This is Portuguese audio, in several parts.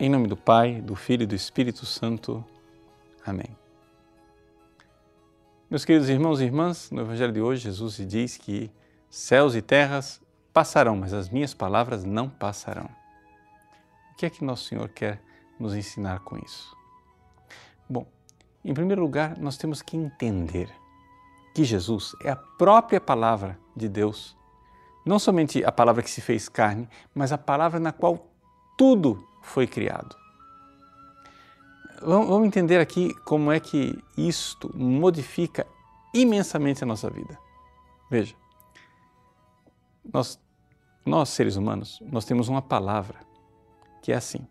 Em nome do Pai, do Filho e do Espírito Santo. Amém. Meus queridos irmãos e irmãs, no Evangelho de hoje, Jesus diz que céus e terras passarão, mas as minhas palavras não passarão. O que é que Nosso Senhor quer nos ensinar com isso? Bom, em primeiro lugar, nós temos que entender que Jesus é a própria palavra de Deus. Não somente a palavra que se fez carne, mas a palavra na qual tudo foi criado. Vamos entender aqui como é que isto modifica imensamente a nossa vida. Veja, nós, nós seres humanos, nós temos uma palavra que é assim.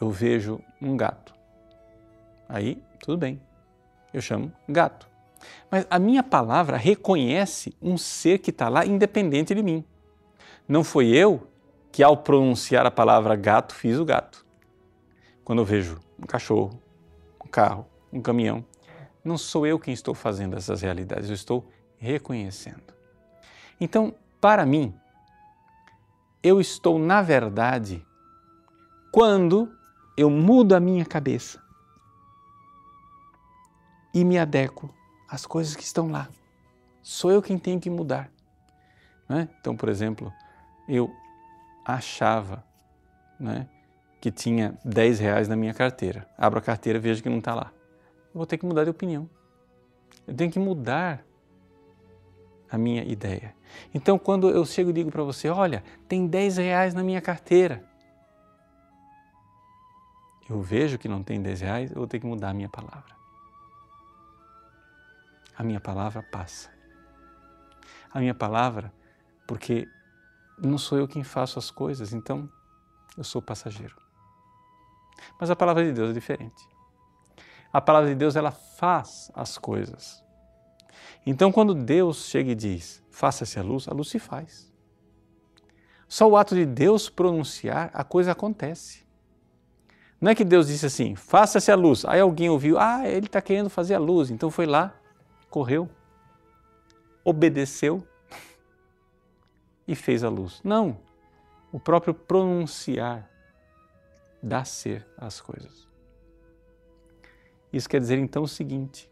Eu vejo um gato. Aí, tudo bem. Eu chamo gato. Mas a minha palavra reconhece um ser que está lá independente de mim. Não foi eu que, ao pronunciar a palavra gato, fiz o gato. Quando eu vejo um cachorro, um carro, um caminhão, não sou eu quem estou fazendo essas realidades, eu estou reconhecendo. Então, para mim, eu estou, na verdade, quando eu mudo a minha cabeça e me adequo às coisas que estão lá. Sou eu quem tenho que mudar. É? Então, por exemplo, eu achava né, que tinha 10 reais na minha carteira. Abro a carteira vejo que não está lá. Vou ter que mudar de opinião. Eu tenho que mudar a minha ideia. Então, quando eu chego e digo para você, olha, tem 10 reais na minha carteira, eu vejo que não tem 10 reais, eu vou ter que mudar a minha palavra. A minha palavra passa. A minha palavra, porque não sou eu quem faço as coisas, então eu sou passageiro. Mas a palavra de Deus é diferente. A palavra de Deus ela faz as coisas. Então quando Deus chega e diz: "Faça-se a luz", a luz se faz. Só o ato de Deus pronunciar, a coisa acontece. Não é que Deus disse assim: "Faça-se a luz". Aí alguém ouviu: "Ah, ele está querendo fazer a luz", então foi lá, correu, obedeceu e fez a luz. Não. O próprio pronunciar dá ser às coisas. Isso quer dizer então o seguinte: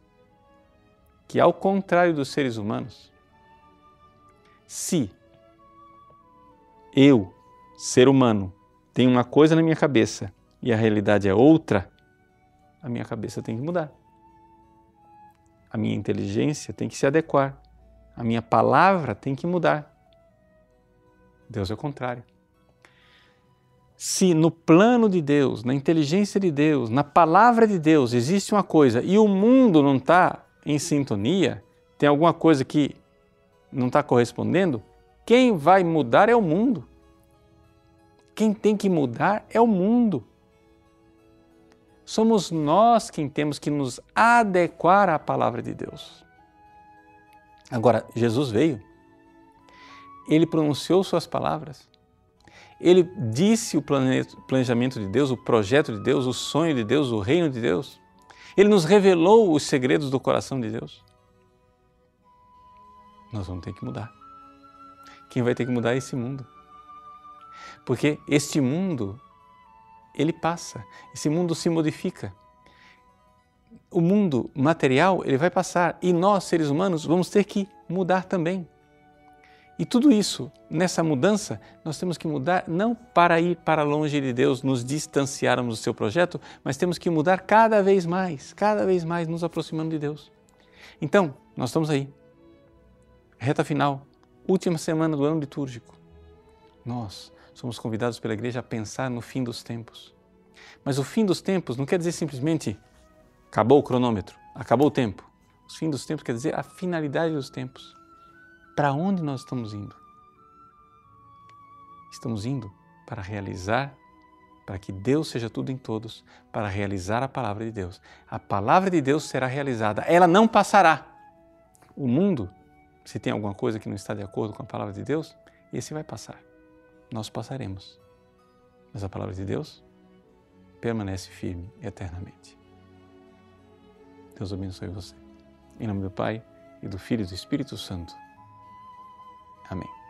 que ao contrário dos seres humanos, se eu, ser humano, tenho uma coisa na minha cabeça e a realidade é outra, a minha cabeça tem que mudar. A minha inteligência tem que se adequar. A minha palavra tem que mudar. Deus é o contrário. Se no plano de Deus, na inteligência de Deus, na palavra de Deus existe uma coisa e o mundo não está em sintonia, tem alguma coisa que não está correspondendo, quem vai mudar é o mundo. Quem tem que mudar é o mundo. Somos nós quem temos que nos adequar à palavra de Deus. Agora, Jesus veio ele pronunciou suas palavras. Ele disse o planejamento de Deus, o projeto de Deus, o sonho de Deus, o reino de Deus. Ele nos revelou os segredos do coração de Deus. Nós vamos ter que mudar. Quem vai ter que mudar é esse mundo. Porque este mundo, ele passa, esse mundo se modifica. O mundo material, ele vai passar e nós, seres humanos, vamos ter que mudar também. E tudo isso, nessa mudança, nós temos que mudar não para ir para longe de Deus, nos distanciarmos do seu projeto, mas temos que mudar cada vez mais, cada vez mais nos aproximando de Deus. Então, nós estamos aí. Reta final, última semana do ano litúrgico. Nós somos convidados pela igreja a pensar no fim dos tempos. Mas o fim dos tempos não quer dizer simplesmente acabou o cronômetro, acabou o tempo. O fim dos tempos quer dizer a finalidade dos tempos para onde nós estamos indo? Estamos indo para realizar, para que Deus seja tudo em todos, para realizar a palavra de Deus. A palavra de Deus será realizada, ela não passará. O mundo, se tem alguma coisa que não está de acordo com a palavra de Deus, esse vai passar. Nós passaremos. Mas a palavra de Deus permanece firme eternamente. Deus abençoe você. Em nome do Pai, e do Filho e do Espírito Santo. Amém.